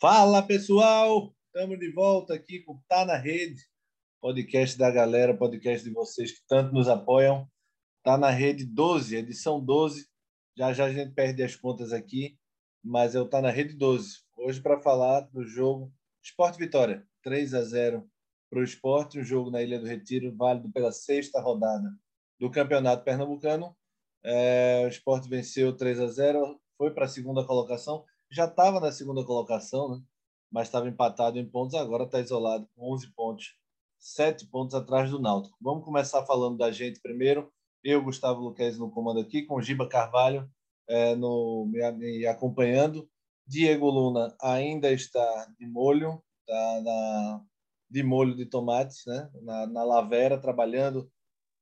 Fala pessoal, estamos de volta aqui com Tá na Rede, podcast da galera, podcast de vocês que tanto nos apoiam. Tá na Rede 12, edição 12. Já já a gente perde as contas aqui, mas eu Tá na Rede 12. Hoje para falar do jogo Esporte Vitória, 3 a 0 para o Esporte, um jogo na Ilha do Retiro, válido pela sexta rodada do Campeonato Pernambucano. É, o Esporte venceu 3 a 0, foi para a segunda colocação já estava na segunda colocação, né? mas estava empatado em pontos, agora está isolado com 11 pontos, 7 pontos atrás do Náutico. Vamos começar falando da gente primeiro. Eu, Gustavo Luquez, no comando aqui, com Giba Carvalho é, no, me, me, acompanhando. Diego Luna ainda está de molho, está na, de molho de tomates, né? na, na lavera, trabalhando,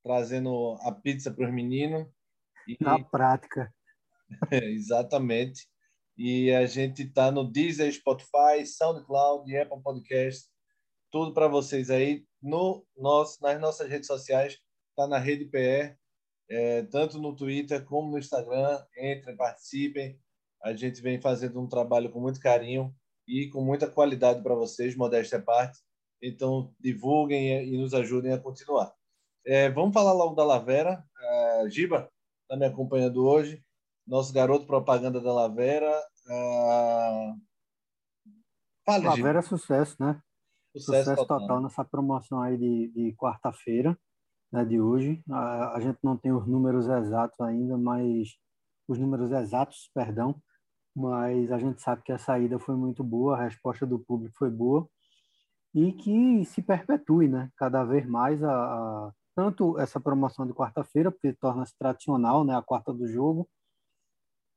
trazendo a pizza para os meninos. E... Na prática. exatamente. E a gente está no Deezer, Spotify, SoundCloud, Apple Podcast, tudo para vocês aí no nosso, nas nossas redes sociais, está na Rede PR, é, tanto no Twitter como no Instagram. Entrem, participem. A gente vem fazendo um trabalho com muito carinho e com muita qualidade para vocês, modéstia à parte. Então, divulguem e nos ajudem a continuar. É, vamos falar logo da Lavera. É, Giba está me acompanhando hoje nosso garoto propaganda da Lavera. Fale, Lavera é sucesso, né? Sucesso, sucesso total. total. nessa promoção aí de, de quarta-feira, né, de hoje. A, a, gente não tem os números exatos ainda, mas os números exatos, perdão, mas a gente sabe que a saída foi muito boa, a resposta do público foi boa e que se perpetue, né? Cada vez mais a, a tanto essa promoção de quarta-feira, porque torna-se tradicional, né? A quarta do jogo,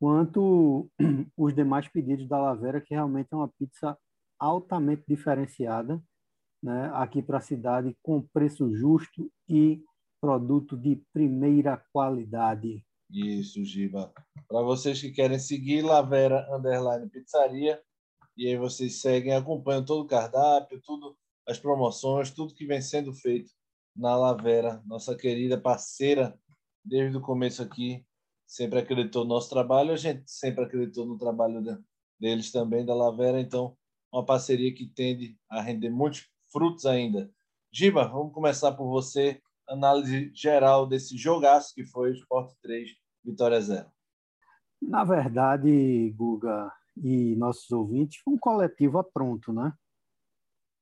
quanto os demais pedidos da Lavera, que realmente é uma pizza altamente diferenciada, né, aqui para a cidade, com preço justo e produto de primeira qualidade. Isso, Giba. Para vocês que querem seguir Lavera Underline Pizzaria, e aí vocês seguem, acompanham todo o cardápio, tudo, as promoções, tudo que vem sendo feito na Lavera, nossa querida parceira desde o começo aqui sempre acreditou no nosso trabalho, a gente sempre acreditou no trabalho deles também, da Lavera, então uma parceria que tende a render muitos frutos ainda. Giba, vamos começar por você, análise geral desse jogaço que foi o Sport 3, Vitória 0. Na verdade, Guga e nossos ouvintes, um coletivo a pronto, né?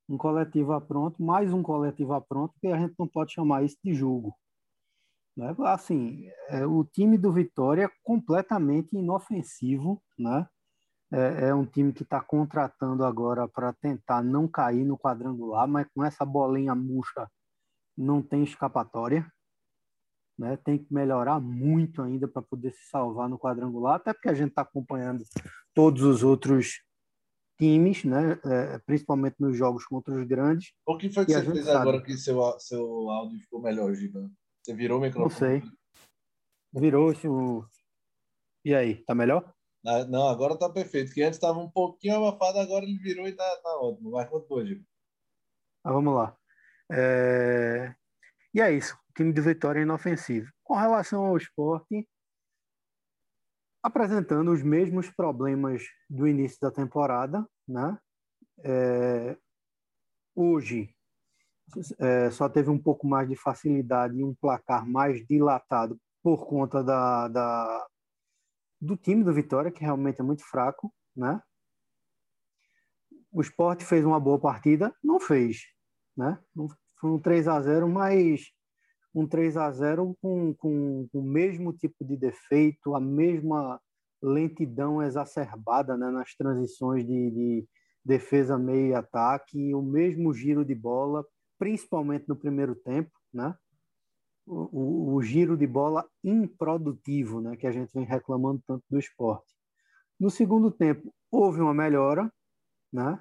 Um coletivo a pronto, mais um coletivo a pronto, que a gente não pode chamar isso de jogo. Né? Assim, é, o time do Vitória é completamente inofensivo, né? É, é um time que está contratando agora para tentar não cair no quadrangular, mas com essa bolinha murcha não tem escapatória. Né? Tem que melhorar muito ainda para poder se salvar no quadrangular, até porque a gente está acompanhando todos os outros times, né? É, principalmente nos jogos contra os grandes. O que foi que você fez sabe. agora que seu, seu áudio ficou melhor, Giba? Você virou o microfone? Não sei. Virou o. E aí, tá melhor? Ah, não, agora tá perfeito. Que antes estava um pouquinho abafado, agora ele virou e tá, tá ótimo. Vai quanto hoje? Ah, vamos lá. É... E é isso. O time de Vitória é inofensivo. Com relação ao esporte, apresentando os mesmos problemas do início da temporada, né? É... Hoje, é, só teve um pouco mais de facilidade e um placar mais dilatado por conta da, da, do time do Vitória, que realmente é muito fraco, né? O esporte fez uma boa partida, não fez, né? Foi um 3 a 0 mas um 3 a 0 com, com, com o mesmo tipo de defeito, a mesma lentidão exacerbada né, nas transições de, de defesa, meio e ataque, o mesmo giro de bola, principalmente no primeiro tempo, né? O, o, o, giro de bola improdutivo, né? Que a gente vem reclamando tanto do esporte. No segundo tempo, houve uma melhora, né?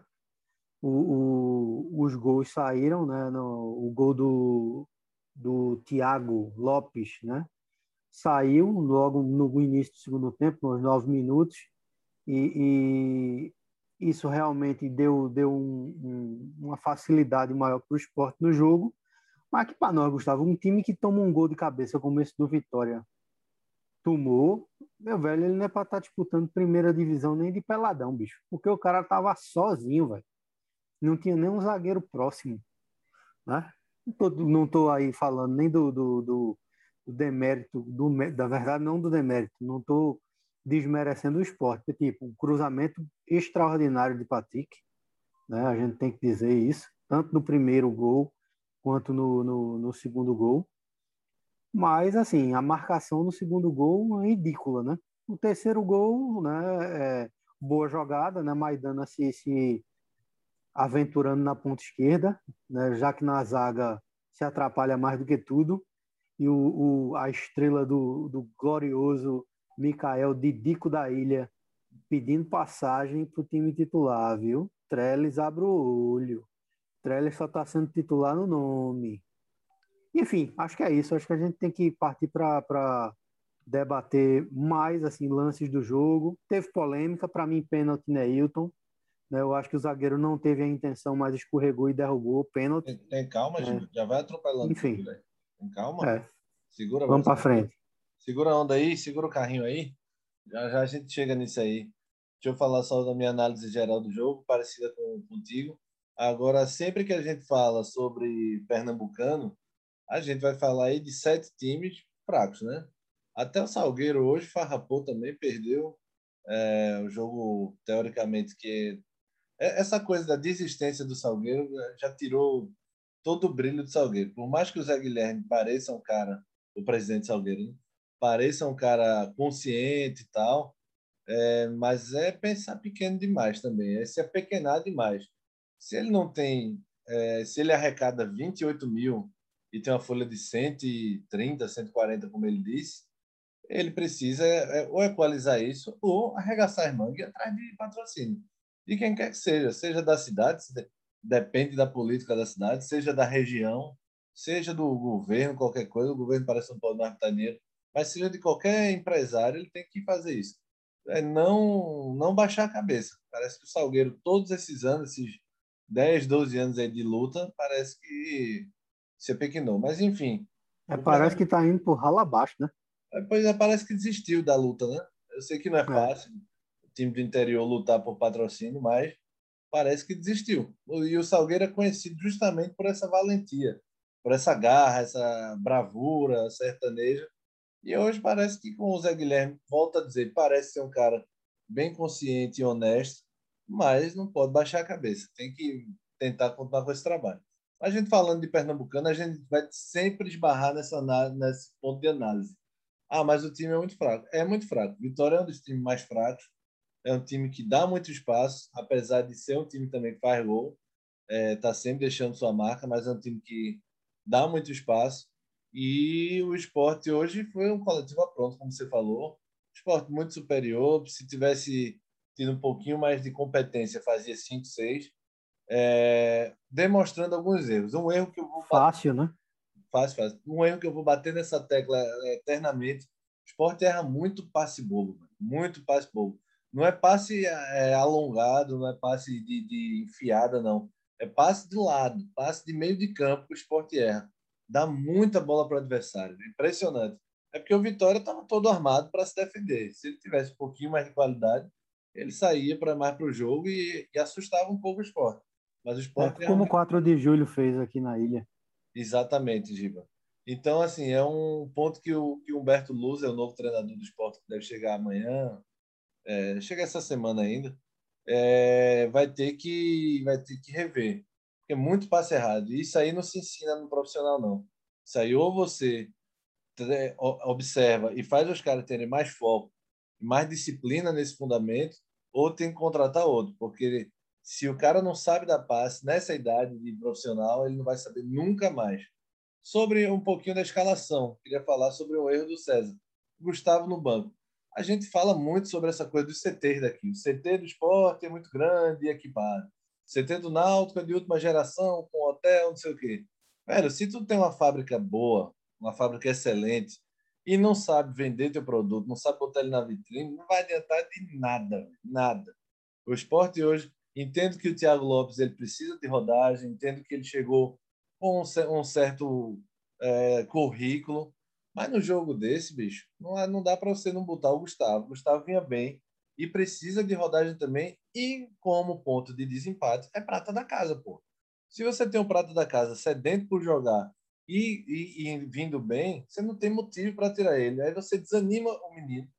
O, os gols saíram, né? No, o gol do, do Thiago Lopes, né? Saiu logo no início do segundo tempo, nos nove minutos, e, isso realmente deu, deu um, um, uma facilidade maior para o esporte no jogo. Mas que para nós, Gustavo, um time que toma um gol de cabeça como esse do Vitória, tomou, meu velho, ele não é para estar tá disputando primeira divisão nem de peladão, bicho. Porque o cara tava sozinho, velho. Não tinha nem um zagueiro próximo. Né? Não, tô, não tô aí falando nem do, do, do, do demérito, do, da verdade, não do demérito. Não tô desmerecendo o esporte. Tipo, um cruzamento extraordinário de Patrick. Né? A gente tem que dizer isso. Tanto no primeiro gol quanto no, no, no segundo gol. Mas, assim, a marcação no segundo gol é ridícula, né? O terceiro gol, né, é boa jogada, né? Maidana se, se aventurando na ponta esquerda, né? já que na zaga se atrapalha mais do que tudo. E o, o a estrela do, do glorioso Mikael Didico da Ilha pedindo passagem para o time titular, viu? Trellis abre o olho. Trellis só está sendo titular no nome. Enfim, acho que é isso. Acho que a gente tem que partir para debater mais assim lances do jogo. Teve polêmica, para mim, pênalti Neilton. Né? Eu acho que o zagueiro não teve a intenção, mas escorregou e derrubou o pênalti. Tem, tem calma, é. já vai atropelando. Enfim. Tudo, tem calma. É. Segura Vamos para frente. Segura a onda aí, segura o carrinho aí. Já já a gente chega nisso aí. Deixa eu falar só da minha análise geral do jogo, parecida com contigo. Agora, sempre que a gente fala sobre Pernambucano, a gente vai falar aí de sete times fracos, né? Até o Salgueiro hoje farrapou também, perdeu é, o jogo, teoricamente, que é, essa coisa da desistência do Salgueiro é, já tirou todo o brilho do Salgueiro. Por mais que o Zé Guilherme pareça um cara, o presidente Salgueiro, né? Pareça um cara consciente e tal, é, mas é pensar pequeno demais também, é se apequenar demais. Se ele não tem, é, se ele arrecada 28 mil e tem uma folha de 130, 140, como ele disse, ele precisa é, ou equalizar isso ou arregaçar as mangas e atrás de patrocínio. De quem quer que seja, seja da cidade, depende da política da cidade, seja da região, seja do governo, qualquer coisa, o governo parece um pau de dinheiro, mas seja de qualquer empresário, ele tem que fazer isso. É não, não baixar a cabeça. Parece que o Salgueiro, todos esses anos, esses 10, 12 anos aí de luta, parece que se apequinou. Mas, enfim. É, parece que está indo por rala abaixo, né? É, pois é, parece que desistiu da luta, né? Eu sei que não é, é. fácil o time do interior lutar por patrocínio, mas parece que desistiu. E o Salgueiro é conhecido justamente por essa valentia, por essa garra, essa bravura sertaneja. E hoje parece que com o Zé Guilherme, volta a dizer, parece ser um cara bem consciente e honesto, mas não pode baixar a cabeça. Tem que tentar continuar com esse trabalho. A gente falando de Pernambucano, a gente vai sempre esbarrar nessa, nesse ponto de análise. Ah, mas o time é muito fraco. É muito fraco. Vitória é um dos times mais fracos. É um time que dá muito espaço, apesar de ser um time também que faz gol. Está é, sempre deixando sua marca, mas é um time que dá muito espaço. E o esporte hoje foi um coletivo pronto, como você falou. Esporte muito superior. Se tivesse tido um pouquinho mais de competência, fazia 5, 6 é, demonstrando alguns erros. Um erro que eu vou fácil, bater, né? Fácil, fácil. Um erro que eu vou bater nessa tecla é, eternamente. O esporte erra muito passe bobo, muito passe bobo. Não é passe é, alongado, não é passe de, de enfiada, não. É passe de lado, passe de meio de campo que o esporte erra. Dá muita bola para o adversário. Impressionante. É porque o Vitória estava todo armado para se defender. Se ele tivesse um pouquinho mais de qualidade, ele saía para mais para o jogo e, e assustava um pouco o esporte. Mas o esporte. É, como o 4 de julho fez aqui na ilha. Exatamente, Giba. Então, assim, é um ponto que o que Humberto Luz, é o novo treinador do esporte, que deve chegar amanhã, é, chega essa semana ainda, é, vai, ter que, vai ter que rever. É muito passe errado. E isso aí não se ensina no profissional, não. Isso aí ou você observa e faz os caras terem mais foco, mais disciplina nesse fundamento, ou tem que contratar outro, porque se o cara não sabe dar passe nessa idade de profissional, ele não vai saber nunca mais. Sobre um pouquinho da escalação, queria falar sobre o erro do César. Gustavo no banco. A gente fala muito sobre essa coisa dos CTs daqui. O CT do esporte é muito grande e equipado. Do Náutico é de última geração, com hotel, não sei o quê. Velho, se tu tem uma fábrica boa, uma fábrica excelente, e não sabe vender teu produto, não sabe botar ele na vitrine, não vai adiantar de nada, nada. O esporte hoje Entendo que o Thiago Lopes ele precisa de rodagem, entendo que ele chegou com um certo é, currículo, Mas no jogo desse, bicho, não, não dá para você não botar o Gustavo. O Gustavo vinha bem e precisa de rodagem também. E como ponto de desempate, é prata da casa, pô. Se você tem um prato da casa sedento por jogar e, e, e vindo bem, você não tem motivo para tirar ele. Aí você desanima o menino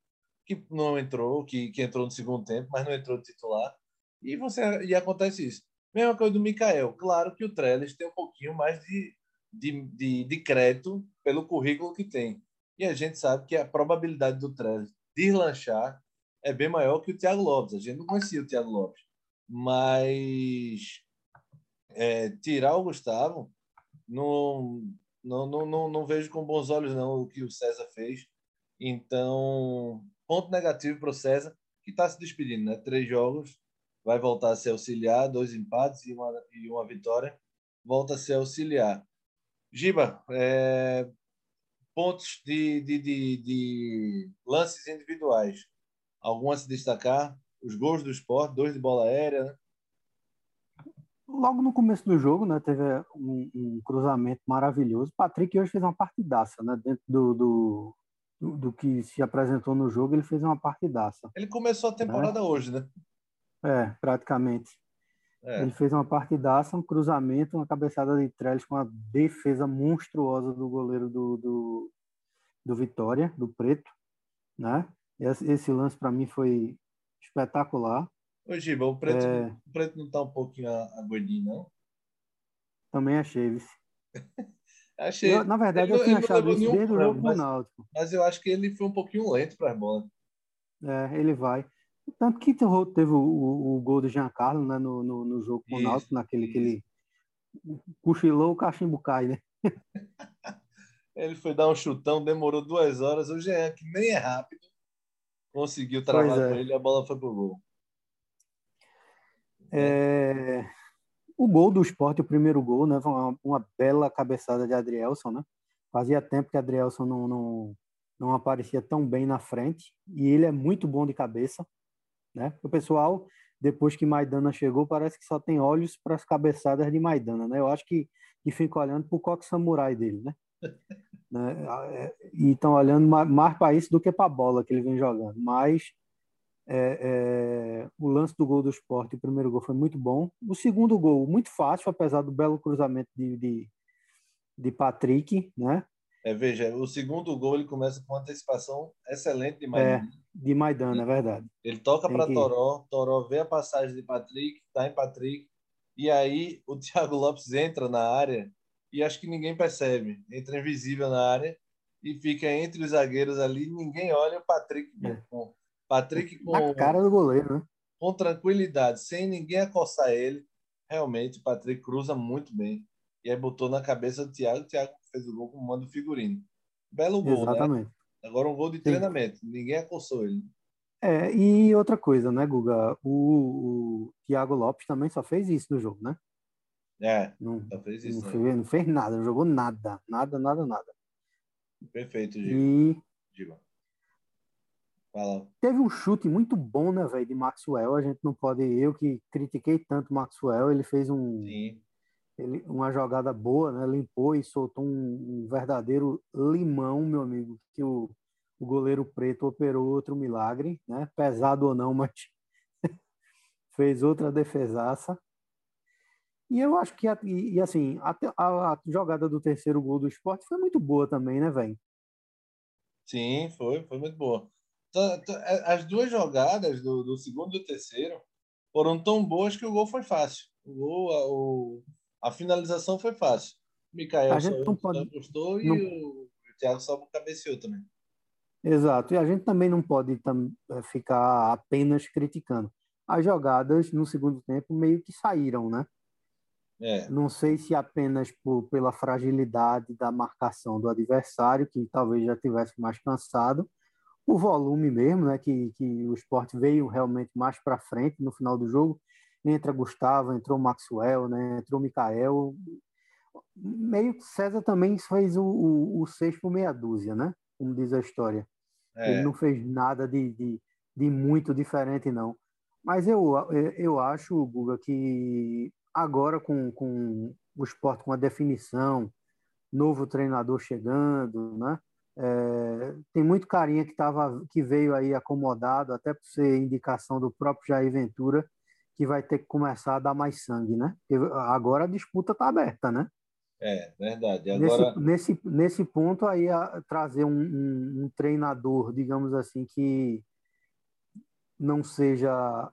que não entrou, que, que entrou no segundo tempo, mas não entrou titular. E você e acontece isso. Mesma coisa do Mikael. Claro que o Trellis tem um pouquinho mais de, de, de, de crédito pelo currículo que tem. E a gente sabe que a probabilidade do Trellis deslanchar é bem maior que o Thiago Lopes. A gente não conhecia o Thiago Lopes. Mas é, tirar o Gustavo, não, não, não, não, não vejo com bons olhos não o que o César fez. Então, ponto negativo para o César, que está se despedindo, né? Três jogos, vai voltar a ser auxiliar, dois empates e uma, e uma vitória, volta a ser auxiliar. Giba, é, pontos de, de, de, de, lances individuais. Algum a se destacar? Os gols do esporte, dois de bola aérea. Né? Logo no começo do jogo, né, teve um, um cruzamento maravilhoso. Patrick hoje fez uma partidaça, né, dentro do, do, do, do, que se apresentou no jogo, ele fez uma partidaça. Ele começou a temporada né? hoje, né? É, praticamente. É. Ele fez uma partidaça, um cruzamento, uma cabeçada de Trellis com uma defesa monstruosa do goleiro do, do, do Vitória, do Preto, né? Esse, lance para mim foi espetacular. Ô, Giba, o preto, é... o preto não tá um pouquinho aguardinho, não? Também achei, vice. achei. Eu, na verdade, ele, eu tinha achado isso desde o jogo do Náutico. Mas eu acho que ele foi um pouquinho lento para as bolas. É, ele vai. Tanto que teve o, o, o gol do Giancarlo né, no, no, no jogo com o Náutico, naquele isso. que ele cochilou, o cachimbo cai, né? ele foi dar um chutão, demorou duas horas. O Jean, que nem é rápido, conseguiu travar é. com ele e a bola foi pro gol. É... O gol do esporte, o primeiro gol, né? Foi uma, uma bela cabeçada de Adrielson, né? Fazia tempo que Adrielson não, não, não aparecia tão bem na frente. E ele é muito bom de cabeça. Né? O pessoal, depois que Maidana chegou, parece que só tem olhos para as cabeçadas de Maidana, né? Eu acho que, que fica olhando para o coque samurai dele, né? Né? É, e estão olhando mais para isso do que para a bola que ele vem jogando. Mas é, é, o lance do gol do esporte, o primeiro gol foi muito bom. O segundo gol, muito fácil, apesar do belo cruzamento de, de, de Patrick, né? É, veja, o segundo gol ele começa com uma antecipação excelente de Maidana. É, de Maidana, é verdade. Ele toca para que... Toró, Toró vê a passagem de Patrick, tá em Patrick, e aí o Thiago Lopes entra na área e acho que ninguém percebe. Entra invisível na área e fica entre os zagueiros ali, ninguém olha o Patrick. É. Com, Patrick com. Na cara do goleiro, né? Com tranquilidade, sem ninguém acossar ele. Realmente, o Patrick cruza muito bem. E aí botou na cabeça do Thiago. O Thiago fez o gol com o mando figurino. Belo gol, né? Exatamente. né? Agora um gol de Sim. treinamento. Ninguém acossou ele. É, e outra coisa, né, Guga? O, o Thiago Lopes também só fez isso no jogo, né? É, não, só fez isso. Não, né? fez, não fez nada, não jogou nada. Nada, nada, nada. Perfeito, Diego. E... Diego. Fala. Teve um chute muito bom, né, velho, de Maxwell. A gente não pode. Eu que critiquei tanto Maxwell, ele fez um. Sim ele, uma jogada boa, né? Limpou e soltou um, um verdadeiro limão, meu amigo, que o, o goleiro preto operou outro milagre, né? Pesado ou não, mas fez outra defesaça. E eu acho que, e, assim, a, a, a, jogada do terceiro gol do esporte foi muito boa também, né, velho? Sim, foi, foi muito boa. É, as duas jogadas do, do segundo e do terceiro foram tão boas que o gol foi fácil. O gol, o, a finalização foi fácil. O Mikael a gente só, pode, apostou e não... o, Thiago só cabeceou também. Exato. E a gente também não pode tam, é, ficar apenas criticando. As jogadas no segundo tempo meio que saíram, né? É. Não sei se apenas por, pela fragilidade da marcação do adversário, que talvez já tivesse mais cansado, o volume mesmo, né? Que, que o esporte veio realmente mais para frente no final do jogo entra Gustavo, entrou Maxwell, né? entrou Mikael. Meio que César também fez o, o, o seis por meia dúzia, né? Como diz a história. É. Ele não fez nada de, de, de, muito diferente, não. Mas eu, eu acho, Guga, que agora com, com o esporte com a definição, novo treinador chegando, né? É, tem muito carinha que, tava, que veio aí acomodado, até por ser indicação do próprio Jair Ventura, que vai ter que começar a dar mais sangue, né? Porque agora a disputa está aberta, né? É, verdade. Agora... Nesse, nesse, nesse ponto aí, a, trazer um, um, um treinador, digamos assim, que não seja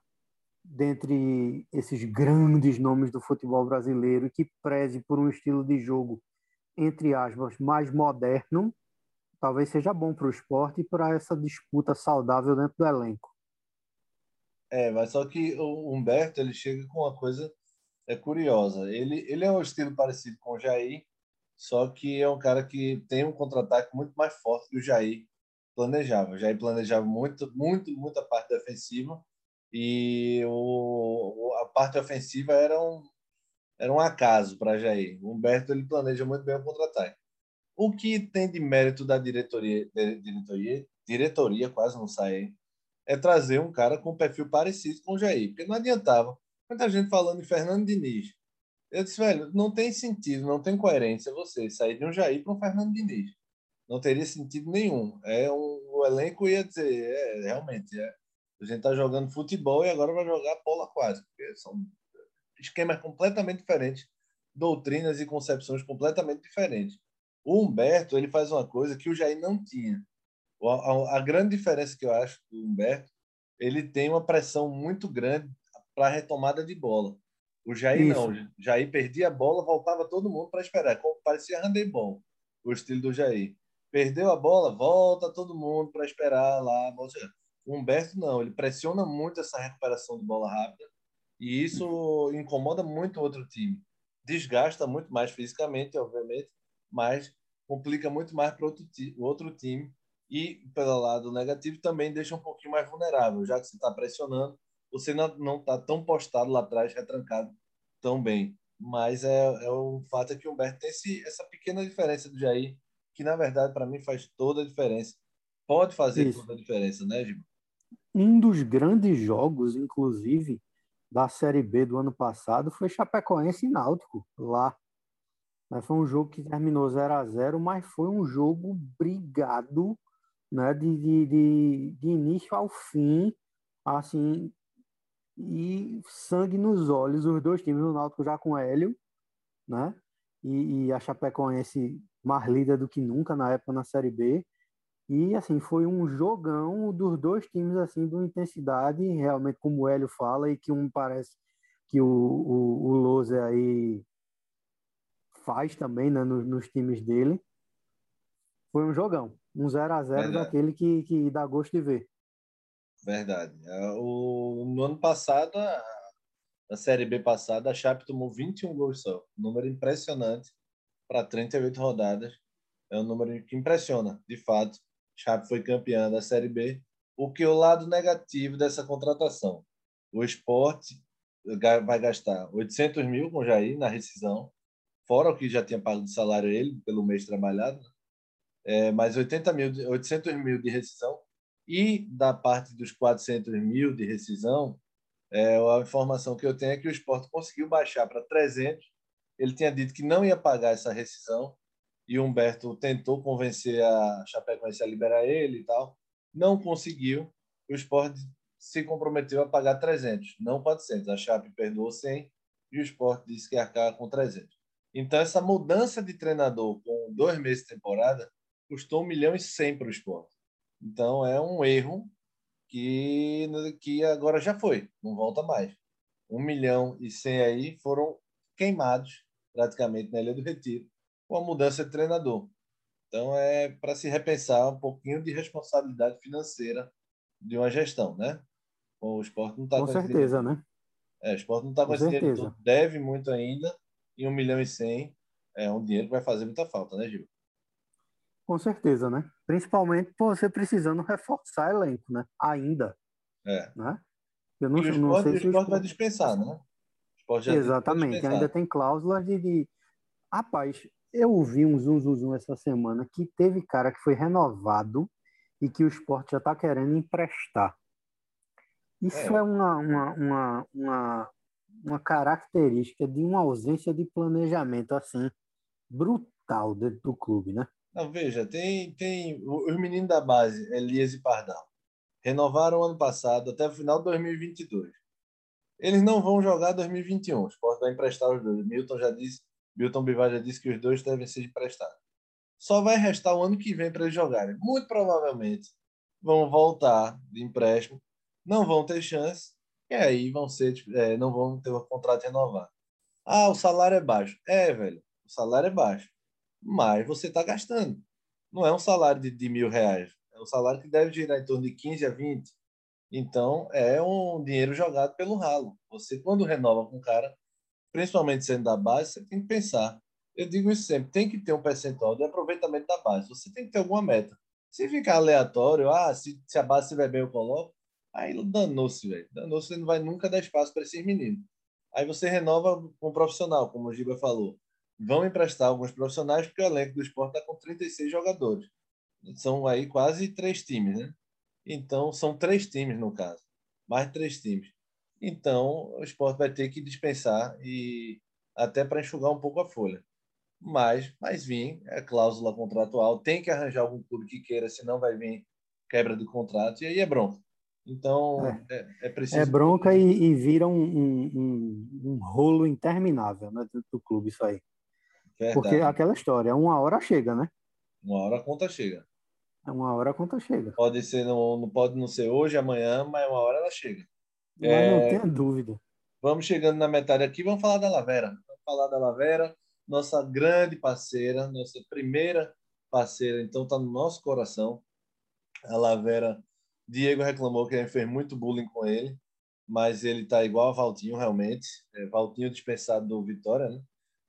dentre esses grandes nomes do futebol brasileiro que preze por um estilo de jogo, entre aspas, mais moderno, talvez seja bom para o esporte e para essa disputa saudável dentro do elenco. É, mas só que o Humberto ele chega com uma coisa é curiosa. Ele, ele é um estilo parecido com o Jair, só que é um cara que tem um contra-ataque muito mais forte que o Jair planejava. O Jair planejava muito, muito, muita parte defensiva e o, a parte ofensiva era um, era um acaso para Jair. O Humberto ele planeja muito bem o contra-ataque. O que tem de mérito da diretoria, diretoria, diretoria quase não sai, é trazer um cara com um perfil parecido com o Jair, porque não adiantava. Muita gente falando em Fernando Diniz. Eu disse, velho, não tem sentido, não tem coerência você sair de um Jair para um Fernando Diniz. Não teria sentido nenhum. É um, o elenco ia dizer, é, realmente, é, a gente está jogando futebol e agora vai jogar polo aquático. São esquemas completamente diferentes, doutrinas e concepções completamente diferentes. O Humberto ele faz uma coisa que o Jair não tinha. A, a, grande diferença que eu acho do Humberto, ele tem uma pressão muito grande para a retomada de bola. O Jair Isso. não. O Jair perdia a bola, voltava todo mundo para esperar. Parecia handebol, o estilo do Jair. Perdeu a bola, volta todo mundo para esperar lá. O Humberto não, ele pressiona muito essa recuperação de bola rápida e isso incomoda muito o outro time. Desgasta muito mais fisicamente, obviamente, mas complica muito mais para outro, outro time e, pelo lado negativo, também deixa um pouquinho mais vulnerável, já que você está pressionando, você não está tão postado lá atrás, retrancado tão bem. Mas é, é o fato é que o Humberto tem esse, essa pequena diferença do Jair, que na verdade para mim faz toda a diferença. Pode fazer Isso. toda a diferença, né, Gil? Um dos grandes jogos, inclusive, da Série B do ano passado foi Chapecoense e Náutico, lá. Mas foi um jogo que terminou 0 a 0 mas foi um jogo brigado né, de, de, de, de início ao fim, assim, e sangue nos olhos, os dois times, o Náutico já com Hélio, né, e, e a Chapecoense mais líder do que nunca na época na Série B, e assim, foi um jogão dos dois times, assim, de uma intensidade, realmente, como o Hélio fala, e que um parece que o, o, o Loser aí faz também né, nos, nos, times dele. Foi um jogão. Um 0 a 0 daquele que, que dá gosto de ver. Verdade. É, o, no ano passado, na Série B passada, a Chape tomou 21 gols só. Um número impressionante para 38 rodadas. É um número que impressiona, de fato. Chape foi campeã da Série B. O que é o lado negativo dessa contratação? O esporte vai gastar 800 mil com Jair na rescisão fora o que já tinha pago de salário ele pelo mês trabalhado, né? é, mais 80 mil, 800 mil de rescisão e da parte dos 400 mil de rescisão, é, a informação que eu tenho é que o esporte conseguiu baixar para 300. Ele tinha dito que não ia pagar essa rescisão e o Humberto tentou convencer a Chapecoense a liberar ele e tal. Não conseguiu. O esporte se comprometeu a pagar 300, não 400. A Chape perdoou 100 e o esporte disse que ia arcar com 300. Então, essa mudança de treinador com dois meses de temporada custou um milhão e cem para o esporte. Então, é um erro que, que agora já foi, não volta mais. Um milhão e cem aí foram queimados praticamente na Ilha do Retiro com a mudança de treinador. Então, é para se repensar um pouquinho de responsabilidade financeira de uma gestão, né? O esporte não está com, com certeza, né? É, o esporte não está com, com esse dinheiro, deve muito ainda e um milhão e cem é um dinheiro que vai fazer muita falta, né, Gil? Com certeza, né? Principalmente por você precisando reforçar elenco, né? Ainda. É. Né? Eu não, e o não esporte, sei o se o esporte vai dispensar, né? Exatamente. Ainda tem cláusula de, de. Rapaz, eu ouvi um zum, zum, zum essa semana que teve cara que foi renovado e que o esporte já está querendo emprestar. Isso é, é uma, uma, uma, uma, uma característica de uma ausência de planejamento assim brutal dentro do clube, né? Não, veja, tem, tem os meninos da base, Elias e Pardal, renovaram ano passado até o final de 2022. Eles não vão jogar 2021. O Sport vai emprestar os dois. Milton já disse, Milton Bivar já disse que os dois devem ser emprestados. Só vai restar o ano que vem para eles jogarem. Muito provavelmente vão voltar de empréstimo, não vão ter chance e aí vão ser, é, não vão ter o contrato renovado. Ah, o salário é baixo. É, velho, o salário é baixo mas você está gastando. Não é um salário de, de mil reais, é um salário que deve girar em torno de 15 a 20. Então, é um dinheiro jogado pelo ralo. Você, quando renova com o cara, principalmente sendo da base, você tem que pensar. Eu digo isso sempre: tem que ter um percentual de aproveitamento da base. Você tem que ter alguma meta. Se ficar aleatório, ah, se, se a base estiver bem, eu coloco. Aí danou-se, velho. Danou-se, você não vai nunca dar espaço para esses meninos. Aí você renova com um profissional, como o Giba falou vão emprestar alguns profissionais, porque o elenco do esporte está com 36 jogadores. São aí quase três times, né? Então, são três times no caso, mais três times. Então, o esporte vai ter que dispensar e até para enxugar um pouco a folha. Mas, mas vir, é cláusula contratual, tem que arranjar algum clube que queira, senão vai vir quebra de contrato, e aí é bronca. Então, é, é, é preciso. É bronca e, e vira um, um, um, rolo interminável né, do clube, isso aí. Verdade. Porque aquela história, uma hora chega, né? Uma hora a conta chega. Uma hora a conta chega. Pode ser, não, não pode não ser hoje, amanhã, mas uma hora ela chega. Mas é... não tenha dúvida. Vamos chegando na metade aqui, vamos falar da Lavera. Vamos falar da Lavera, nossa grande parceira, nossa primeira parceira, então está no nosso coração. A Lavera, Diego reclamou que a gente fez muito bullying com ele, mas ele está igual a Valtinho, realmente. É, Valtinho dispensado do Vitória, né?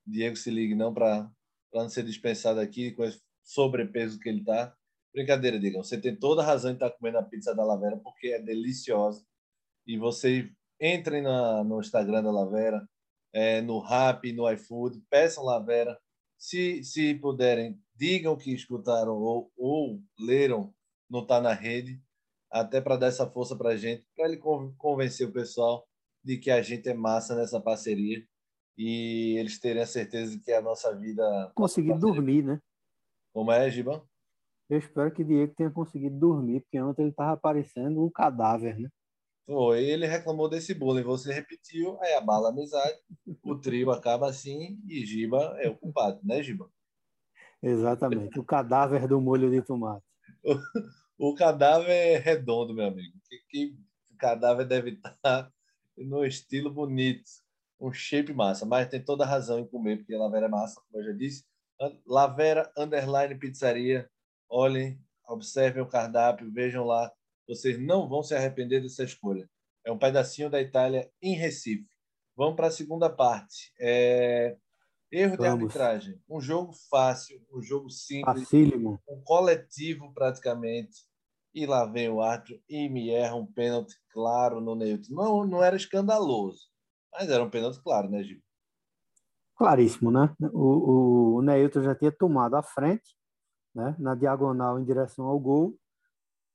Diego se ligue não para não ser dispensado aqui com esse sobrepeso que ele está. Brincadeira, Diego. Você tem toda a razão de estar tá comendo a pizza da Lavera porque é deliciosa. E você entrem na, no Instagram da Lavera, é, no Rap, no iFood, peçam Lavera. Se, se puderem, digam que escutaram ou, ou leram no Tá na Rede, até para dar essa força para a gente, para ele convencer o pessoal de que a gente é massa nessa parceria e eles terem a certeza de que a nossa vida. Conseguir dormir, né? Como é, Giba? Eu espero que Diego tenha conseguido dormir, porque ontem ele estava aparecendo um cadáver, né? Ele reclamou desse bullying, você repetiu, aí abala a amizade, o trio acaba assim e Giba é o culpado, né, Giba? Exatamente, o cadáver do molho de tomate. o, o cadáver é redondo, meu amigo. Que, que cadáver deve estar no estilo bonito um shape massa, mas tem toda a razão em comer, porque Lavera é massa, como eu já disse. Lavera Underline Pizzaria. Olhem, observem o cardápio, vejam lá. Vocês não vão se arrepender dessa escolha. É um pedacinho da Itália em Recife. Vamos para a segunda parte. É... Erro Vamos. de arbitragem. Um jogo fácil, um jogo simples, Facílimo. um coletivo praticamente. E lá vem o árbitro e me erra um pênalti claro no Neilton. Não, não era escandaloso mas era um pênalti claro, né, Gil? Claríssimo, né? O, o Neilton já tinha tomado a frente, né? Na diagonal em direção ao gol.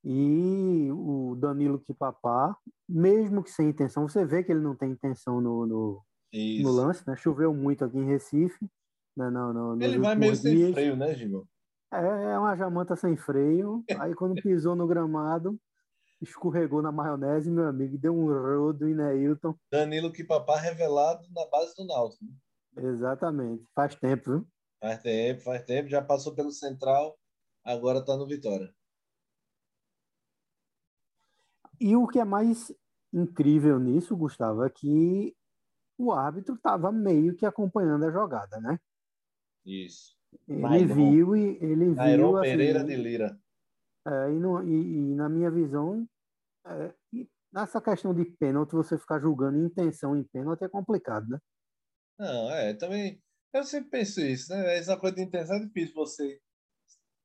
E o Danilo Kipapá, mesmo que sem intenção, você vê que ele não tem intenção no, no, no lance, né? Choveu muito aqui em Recife. Né? No, no, ele vai meio dias. sem freio, né, Gil? É, é uma jamanta sem freio. Aí quando pisou no gramado, escorregou na maionese, meu amigo, deu um rodo em Neilton. Danilo que papá revelado na base do Náutico. Exatamente. Faz tempo, viu? Faz tempo, faz tempo. Já passou pelo Central, agora está no Vitória. E o que é mais incrível nisso, Gustavo, é que o árbitro estava meio que acompanhando a jogada, né? Isso. Ele viu e ele viu. Nairon assim, Pereira de Lira. É, e, no, e, e, na minha visão, é, nessa questão de pênalti, você ficar julgando intenção em pênalti é complicado, né? Não, é, também. Eu sempre penso isso, né? Essa coisa de intenção é difícil você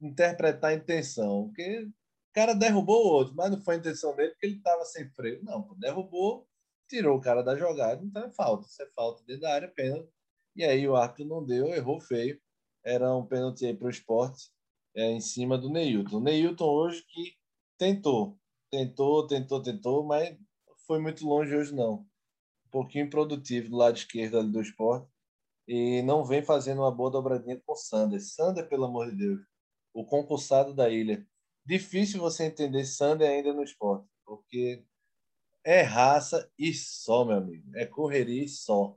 interpretar a intenção, porque cara derrubou o outro, mas não foi a intenção dele porque ele estava sem freio. Não, derrubou, tirou o cara da jogada, então é falta. Isso é falta dentro da área, pênalti. E aí o árbitro não deu, errou feio. Era um pênalti aí para o esporte é, em cima do Neilton. O Neilton hoje que tentou, tentou, tentou, tentou, mas foi muito longe hoje não. Um pouquinho produtivo do lado esquerdo ali do esporte e não vem fazendo uma boa dobradinha com o Sander. Sander, pelo amor de Deus, o concursado da ilha. Difícil você entender Sander ainda no esporte, porque é raça e só, meu amigo. É correria e só.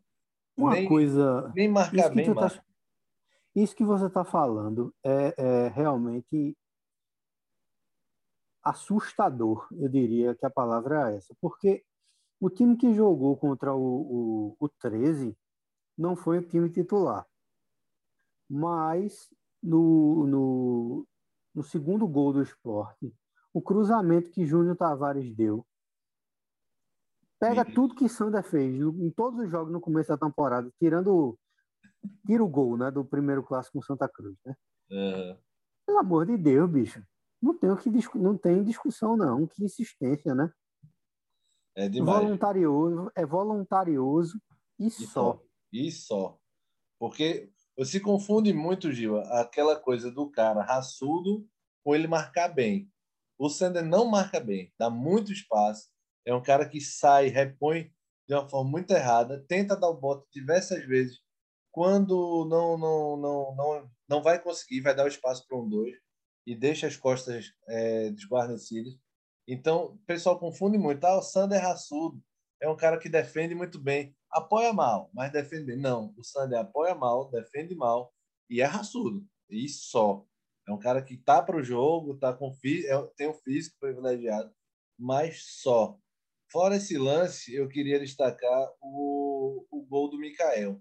Uma nem, coisa. Nem marcar bem, tá, Isso que você está falando é, é realmente assustador, eu diria que a palavra é essa, porque o time que jogou contra o, o, o 13 não foi o time titular. Mas no, no, no segundo gol do esporte, o cruzamento que Júnior Tavares deu. Pega tudo que Sander fez em todos os jogos no começo da temporada, tirando tira o gol né, do primeiro clássico com Santa Cruz. Né? Uhum. Pelo amor de Deus, bicho. Não tem, que, não tem discussão, não. Que insistência, né? É demais. Voluntarioso, é voluntarioso e, e só. só. E só. Porque você confunde muito, Gil, aquela coisa do cara raçudo com ele marcar bem. O Sander não marca bem, dá muito espaço. É um cara que sai, repõe de uma forma muito errada, tenta dar o bote diversas vezes. Quando não não não não, não vai conseguir, vai dar o espaço para um dois e deixa as costas é, desguarnecidas. Então, o pessoal confunde muito. Ah, o Sander é raçudo. É um cara que defende muito bem. Apoia mal, mas defende bem. Não, o Sander apoia mal, defende mal e é raçudo. E só. É um cara que tá para o jogo, tá com é, tem um físico privilegiado, mas só. Fora esse lance, eu queria destacar o, o gol do Mikael.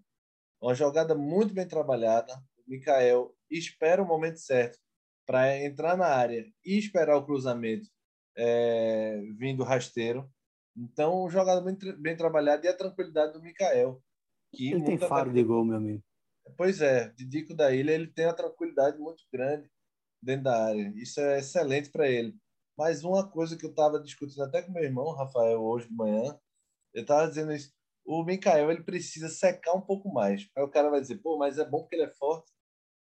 Uma jogada muito bem trabalhada. O Mikael espera o momento certo para entrar na área e esperar o cruzamento é, vindo rasteiro. Então, jogador bem, bem trabalhado e a tranquilidade do Mikael. Que ele tem faro de gol, meu amigo. Pois é, Didico da Ilha ele tem a tranquilidade muito grande dentro da área. Isso é excelente para ele. Mas uma coisa que eu estava discutindo até com meu irmão, Rafael, hoje de manhã, eu estava dizendo isso. O Mikael ele precisa secar um pouco mais. Aí o cara vai dizer, pô, mas é bom porque ele é forte.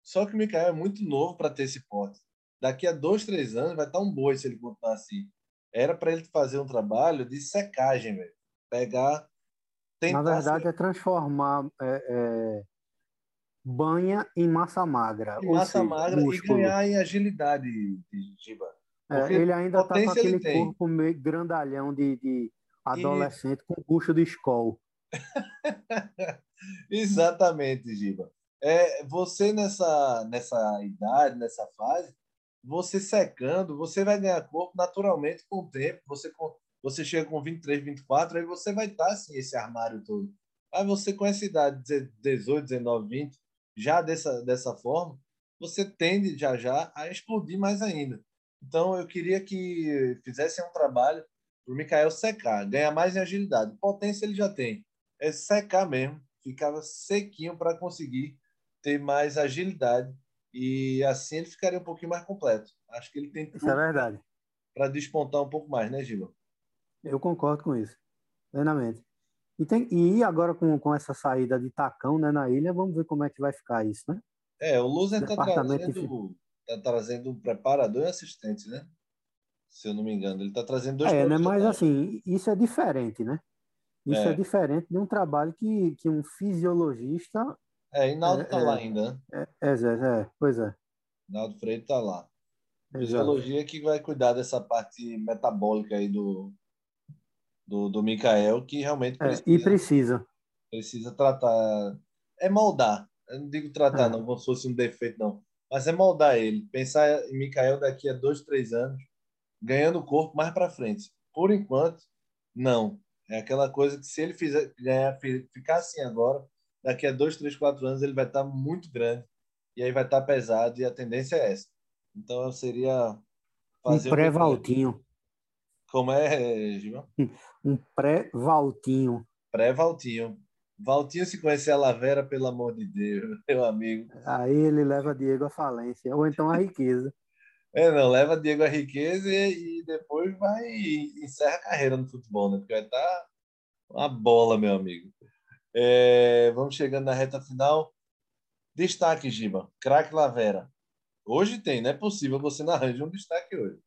Só que o Mikael é muito novo para ter esse porte. Daqui a dois, três anos vai estar um boi se ele continuar assim. Era para ele fazer um trabalho de secagem, velho. Pegar. Na verdade, é transformar é, é, banha em massa magra. Em massa seja, magra músculo. e ganhar em agilidade, Giba. É, ele ainda está com aquele corpo meio grandalhão de, de adolescente e... com bucho de escola. Exatamente, Giba é, você nessa, nessa idade, nessa fase, você secando, você vai ganhar corpo naturalmente com o tempo. Você, você chega com 23, 24, aí você vai estar assim, esse armário todo. Aí você, com essa idade, 18, 19, 20, já dessa, dessa forma, você tende já já a explodir mais ainda. Então, eu queria que fizessem um trabalho para o Mikael secar, ganhar mais em agilidade. Potência ele já tem. É secar mesmo, ficava sequinho para conseguir ter mais agilidade e assim ele ficaria um pouquinho mais completo. Acho que ele tem tudo isso é verdade para despontar um pouco mais, né, Gila? Eu concordo com isso, plenamente. E, tem, e agora com, com essa saída de tacão né, na ilha, vamos ver como é que vai ficar isso, né? É, o Luzer está trazendo, tá trazendo um preparador e assistente, né? Se eu não me engano, ele está trazendo dois. É, né? Mas assim, isso é diferente, né? Isso é. é. diferente de um trabalho que, que um fisiologista é, Inaldo está é, lá ainda, né? É, é, é, pois é. Inaldo Freire está lá. Fisiologia que vai cuidar dessa parte metabólica aí do, do, do Mikael, que realmente precisa. e precisa. Precisa tratar. É moldar. Eu não digo tratar, não, como se fosse um defeito, não. Mas é moldar ele. Pensar em Mikael daqui a dois, três anos, ganhando corpo mais para frente. Por enquanto, não. É aquela coisa que se ele fizer, ganhar, ficar assim agora, daqui a dois, três, quatro anos ele vai estar muito grande e aí vai estar pesado e a tendência é essa. Então eu seria fazer um pré-valtinho. Como é, Gilmar? Um pré-valtinho. Pré-valtinho. Valtinho se conhecer a Lavera, pelo amor de Deus, meu amigo. Aí ele leva Diego à falência, ou então à riqueza. É, não, leva Diego à riqueza e, e depois vai e encerra a carreira no futebol, né? Porque vai estar uma bola, meu amigo. É, vamos chegando na reta final. Destaque, Giba. Craque Lavera. Hoje tem, não é possível você não arranje um destaque hoje.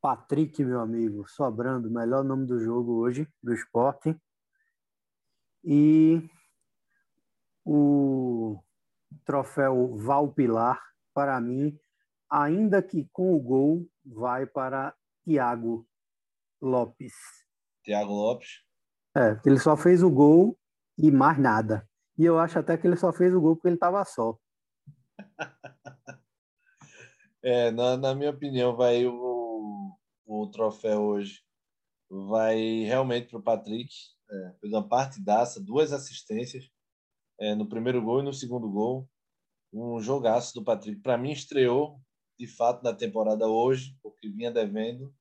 Patrick, meu amigo, sobrando, melhor nome do jogo hoje, do esporte. E o troféu Valpilar, para mim, ainda que com o gol, vai para Thiago Lopes. Thiago Lopes. É, ele só fez o gol e mais nada. E eu acho até que ele só fez o gol porque ele estava só. é, na, na, minha opinião, vai o, o troféu hoje vai realmente para o Patrick. É, fez uma partidaça, duas assistências é, no primeiro gol e no segundo gol. Um jogaço do Patrick. Para mim, estreou de fato na temporada hoje, porque vinha devendo.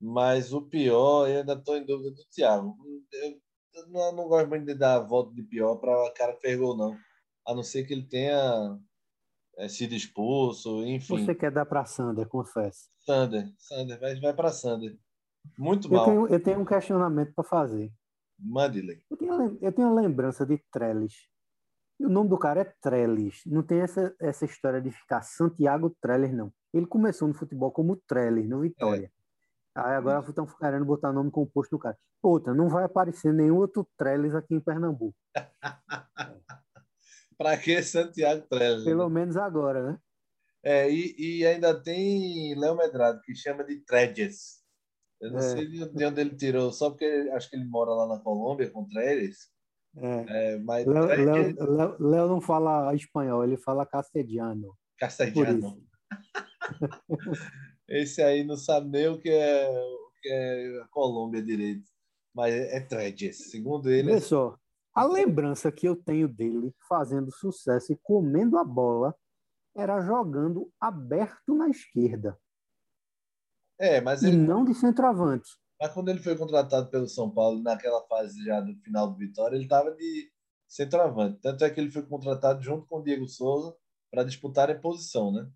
Mas o pior, eu ainda estou em dúvida do Thiago. Eu, eu não, não, gosto muito de dar a volta de pior para o cara que fez gol, não. A não ser que ele tenha é, sido expulso, enfim. Você quer dar para Sander, confesso. Sander, Sander, vai, vai para Sander. Muito eu mal. Tenho, eu tenho um questionamento para fazer. Mande-lhe. Eu tenho, eu tenho a lembrança de Trellis. E o nome do cara é Trellis. Não tem essa, essa história de ficar Santiago Trellis, não. Ele começou no futebol como Trellis, no Vitória. É. Aí agora estão querendo botar nome composto do cara. Outra, não vai aparecer nenhum outro Trellis aqui em Pernambuco. Para que Santiago Trellis? Pelo né? menos agora, né? É, e, e ainda tem Léo Medrado, que chama de Tredes. Eu não é. sei de onde ele tirou, só porque acho que ele mora lá na Colômbia com Tredes. É. É, mas Léo, Léo, Léo, não fala espanhol, ele fala castelhano. Castelhano. Esse aí não sabe nem o que é, o que é a Colômbia direito. Mas é, Tredes, segundo ele. Olha só, a lembrança que eu tenho dele fazendo sucesso e comendo a bola era jogando aberto na esquerda. É, mas ele... E não de centroavante. Mas quando ele foi contratado pelo São Paulo, naquela fase já do final do Vitória, ele estava de centroavante. Tanto é que ele foi contratado junto com o Diego Souza para disputar a posição, né?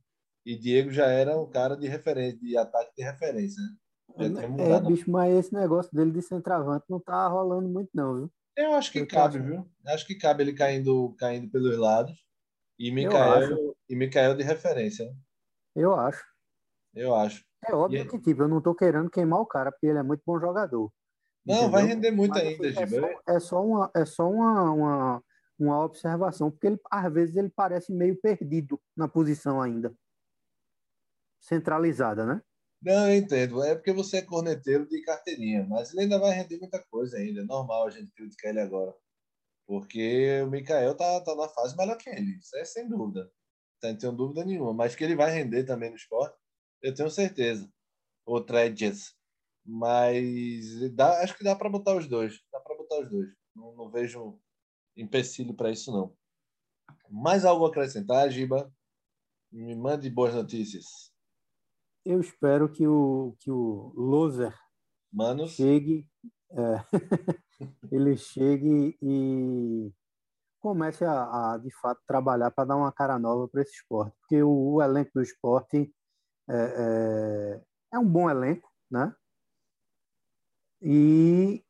E Diego já era um cara de referência, de ataque de referência, né? é, bicho, mas esse negócio dele de centroavante não tá rolando muito, não, viu? Eu acho que eu cabe, viu? Acho que cabe ele caindo, caindo pelos lados. E Mikael, e Mikael de referência, né? Eu acho. Eu acho. É óbvio e... que, tipo, eu não tô querendo queimar o cara, porque ele é muito bom jogador. Não, entendeu? vai render muito Mas, ainda, é só, é só, uma, é só uma, uma, uma observação, porque ele, às vezes ele parece meio perdido na posição ainda. Centralizada, né? Não, eu entendo. É porque você é corneteiro de carteirinha, mas ele ainda vai render muita coisa ainda. É normal a gente criticar ele agora. Porque o Mikael tá, tá na fase melhor que ele. Isso é sem dúvida. Não tenho dúvida nenhuma. Mas que ele vai render também no esporte, eu tenho certeza. O Tredes. Mas dá, acho que dá para botar os dois. Dá para botar os dois. Não, não vejo empecilho para isso, não. Mais algo a acrescentar, Giba? Me mande boas notícias. Eu espero que o, que o Loser Manos. chegue. É, ele chegue e comece a, a de fato trabalhar para dar uma cara nova para esse esporte, porque o, o elenco do esporte é, é, é, um bom elenco, né? E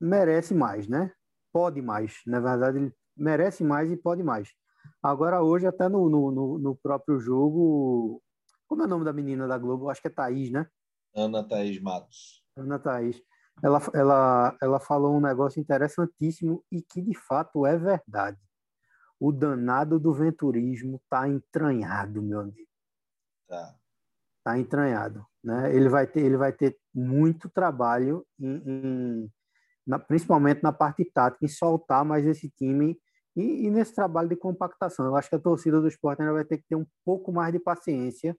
merece mais, né? Pode mais, na verdade ele merece mais e pode mais. Agora hoje até no, no, no próprio jogo, como é o nome da menina da Globo? Acho que é Thaís, né? Ana Thaís Matos. Ana Thaís. Ela, ela, ela falou um negócio interessantíssimo e que de fato é verdade. O danado do venturismo está entranhado, meu amigo. Tá está entranhado. Né? Ele, vai ter, ele vai ter muito trabalho, em, em, na, principalmente na parte tática, em soltar mais esse time e, e, nesse trabalho de compactação. Eu acho que a torcida do esporte ainda vai ter que ter um pouco mais de paciência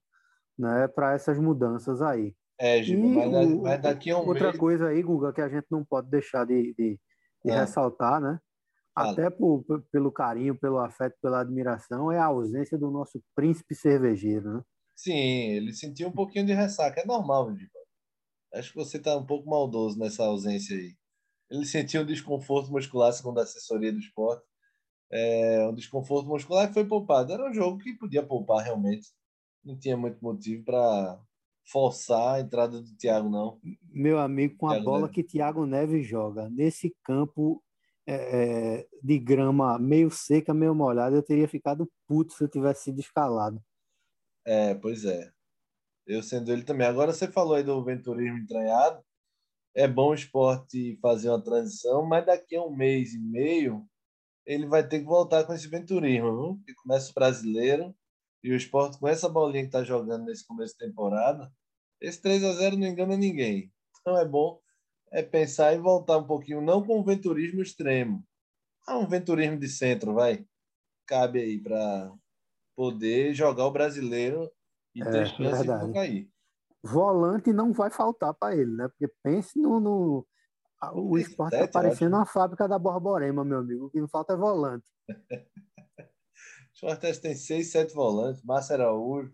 né, para essas mudanças aí. É, Giba, mas, o, mas, daqui a um Outra mês... coisa aí, Guga, que a gente não pode deixar de, de, de ah. ressaltar, né? Até por, pelo carinho, pelo afeto, pela admiração, é a ausência do nosso príncipe cervejeiro, né? Sim, ele sentiu um pouquinho de ressaca. É normal, Diva. Acho que você está um pouco maldoso nessa ausência aí. Ele sentiu um desconforto muscular, segundo a assessoria do esporte. É, um desconforto muscular que foi poupado. Era um jogo que podia poupar realmente. Não tinha muito motivo para forçar a entrada do Thiago, não. Meu amigo, com a bola Neves. que Thiago Neves joga, nesse campo é, é, de grama meio seca, meio molhada, eu teria ficado puto se eu tivesse sido escalado. É, pois é. Eu sendo ele também. Agora você falou aí do venturismo entranhado. É bom o esporte fazer uma transição, mas daqui a um mês e meio ele vai ter que voltar com esse venturismo, viu? que começa o brasileiro E o Sport, com essa bolinha que está jogando nesse começo de temporada, esse 3 a 0 não engana ninguém. Então é bom é pensar e voltar um pouquinho, não com o venturismo extremo. Ah, um venturismo de centro, vai. Cabe aí para poder jogar o brasileiro e é, ter chance verdade. de não cair. Volante não vai faltar para ele, né? Porque pense no. no... O esporte está parecendo uma fábrica da Borborema, meu amigo. O que não falta é volante. o Fortaleza tem seis, sete volantes. Márcio Araújo,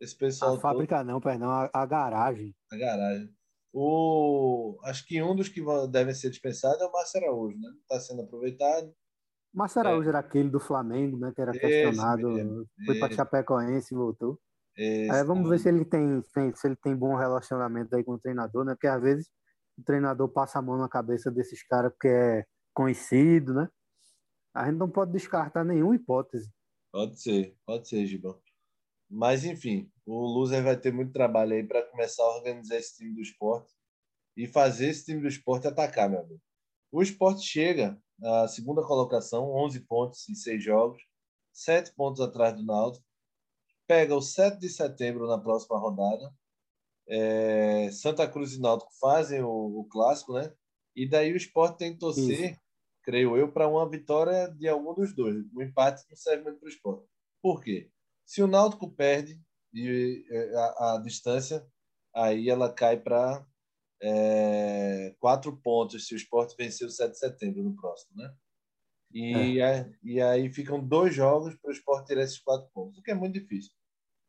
esse pessoal. A fábrica todo... não, perdão, a, a, garagem. A garagem. O... Acho que um dos que devem ser dispensados é o Márcio Araújo, né? Não está sendo aproveitado. Márcio Araújo é. era aquele do Flamengo, né? Que era questionado. Mesmo, foi para Chapecoense e voltou. Aí vamos ver se ele tem, tem, se ele tem bom relacionamento aí com o treinador, né? Porque às vezes o treinador passa a mão na cabeça desses caras porque é conhecido, né? A gente não pode descartar nenhuma hipótese. Pode ser, pode ser, Gibão. Mas, enfim, o Loser vai ter muito trabalho aí para começar a organizar esse time do esporte e fazer esse time do esporte atacar, meu amigo. O esporte chega à segunda colocação, 11 pontos em seis jogos, 7 pontos atrás do Náutico. Pega o 7 de setembro na próxima rodada. É, Santa Cruz e Náutico fazem o, o, clássico, né? E daí o esporte tem que torcer creio eu, para uma vitória de algum dos dois. O empate não serve muito para o esporte. Por quê? Se o Náutico perde e é, a, a distância, aí ela cai para é, quatro pontos se o esporte vencer o 7 de setembro no próximo, né? E, é. e aí ficam dois jogos para o esporte tirar esses quatro pontos, o que é muito difícil.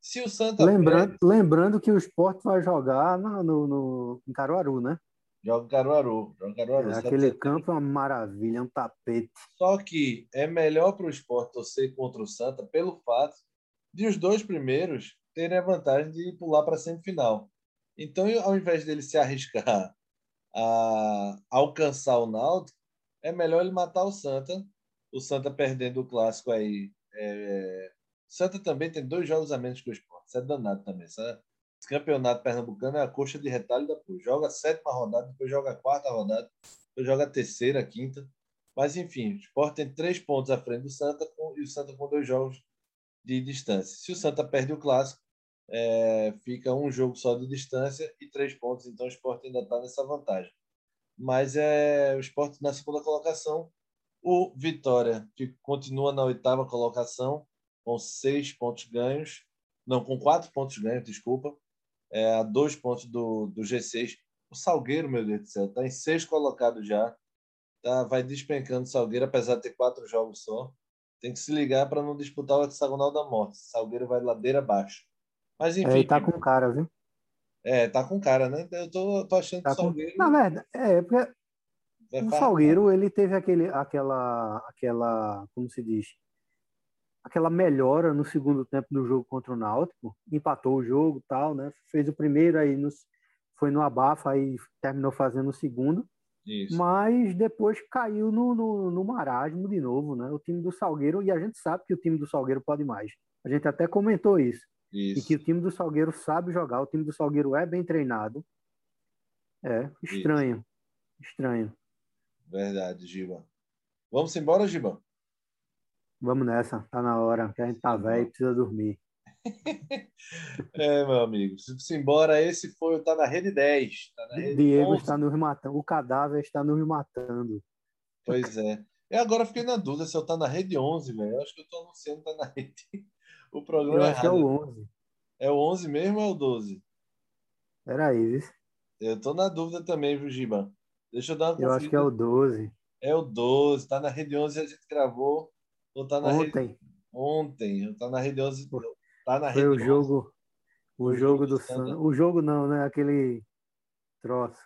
Se o Santa lembrando, perde... lembrando que o esporte vai jogar no, no, no, em Caruaru, né? Joga Caruaru. Joga Caruaru. É, aquele campo é uma maravilha, é um tapete. Só que é melhor para o esporte torcer contra o Santa pelo fato de os dois primeiros terem a vantagem de pular para a semifinal. Então, ao invés dele se arriscar a alcançar o Náutico, é melhor ele matar o Santa. O Santa perdendo o clássico aí. É... Santa também tem dois jogos a menos que o esporte. Isso é danado também. Sabe? Esse campeonato pernambucano é a coxa de retalho da PUC. Joga sétima rodada, depois joga quarta rodada, depois joga terceira, quinta. Mas, enfim, o Sport tem três pontos à frente do Santa com, e o Santa com dois jogos de distância. Se o Santa perde o clássico, é, fica um jogo só de distância e três pontos. Então, o Sport ainda está nessa vantagem. Mas é o Sport na segunda colocação. O Vitória, que continua na oitava colocação, com seis pontos ganhos. Não, com quatro pontos ganhos, desculpa é, a dois pontos do, do G6. O Salgueiro, meu Deus do céu, está em sexto colocado já. Tá, vai despencando o Salgueiro, apesar de ter quatro jogos só. Tem que se ligar para não disputar o hexagonal da morte. Salgueiro vai ladeira abaixo. Mas enfim. É, tá com cara, viu? É, tá com cara, né? Eu tô, tô achando tá que o Salgueiro. Com... Na verdade, é, porque o Salgueiro ele teve aquele, aquela, aquela, como se diz, aquela melhora no segundo tempo do jogo contra o Náutico, empatou o jogo tal, né? Fez o primeiro aí nos, foi no abafa aí terminou fazendo o segundo. Isso. Mas depois caiu no, no, no, marasmo de novo, né? O time do Salgueiro, e a gente sabe que o time do Salgueiro pode mais. A gente até comentou isso. isso. E que o time do Salgueiro sabe jogar, o time do Salgueiro é bem treinado. É, estranho. Isso. Estranho. Verdade, Giba. Vamos embora, Giba? Vamos nessa, tá na hora, que a gente tá velho e precisa dormir. é, meu amigo, se embora, esse foi o Tá na Rede 10. Tá na rede Diego 11. está nos matando, o cadáver está nos matando. Pois é. E agora fiquei na dúvida se eu tá na Rede 11, velho. Eu acho que eu tô anunciando Tá na Rede. O programa eu é acho que é o 11. É o 11 mesmo ou é o 12? Peraí, viu? Eu tô na dúvida também, viu, Giba? Deixa eu dar uma Eu acho que é o 12. É o 12, tá na Rede 11, a gente gravou ou tá na Ontem. Rede... Ontem. Tá na Rede 11. Tá na Rede Foi o jogo. O, o jogo, do Santos. O jogo não, né? Aquele troço.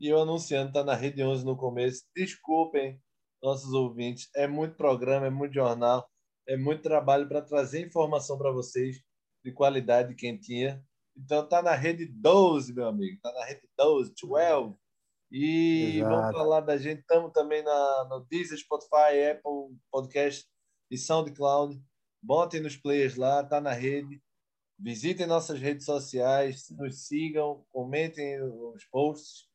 E eu anunciando, tá na Rede 11 no começo. Desculpem, nossos ouvintes. É muito programa, é muito jornal, é muito trabalho para trazer informação para vocês de qualidade quentinha. Então tá na rede 12, meu amigo. Tá na rede 12, 12. E Exato. vamos falar da gente. Estamos também na, no Deezer, Spotify, Apple Podcast e SoundCloud. Botem nos players lá, tá na rede. Visitem nossas redes sociais, nos sigam, comentem os posts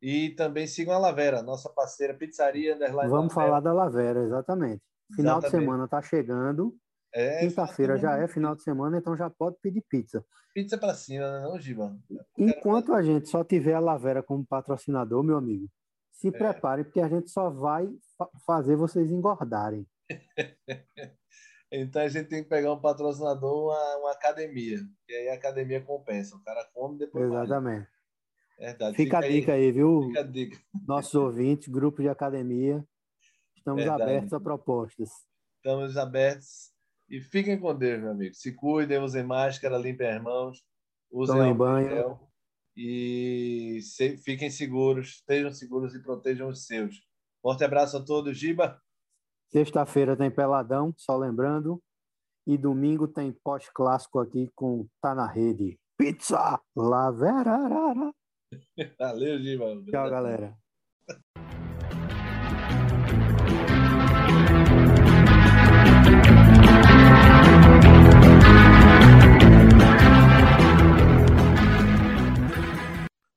e também sigam a Lavera, nossa parceira pizzaria. Vamos Lavera. falar da Lavera, exatamente. Final exatamente. de semana está chegando. É, Quinta-feira já é final de semana, então já pode pedir pizza. Pizza para cima, né, não, Giba? Enquanto a gente só tiver a Lavera como patrocinador, meu amigo, se é. preparem, porque a gente só vai fa fazer vocês engordarem. então a gente tem que pegar um patrocinador, uma, uma, academia. E aí a academia compensa. O cara come depois. Exatamente. Verdade. Fica, Fica a dica aí, aí viu? Fica a dica. Nossos ouvintes, grupo de academia, estamos Verdade. abertos a propostas. Estamos abertos e fiquem com Deus, meu amigo. Se cuidem, usem máscara, limpem as mãos, usem Tomem banho. E se, fiquem seguros, estejam seguros e protejam os seus. Forte abraço a todos, Giba. Sexta-feira tem Peladão, só lembrando. E domingo tem pós-clássico aqui com Tá na Rede. Pizza! Laverarara! Valeu, Giba. Tchau, galera.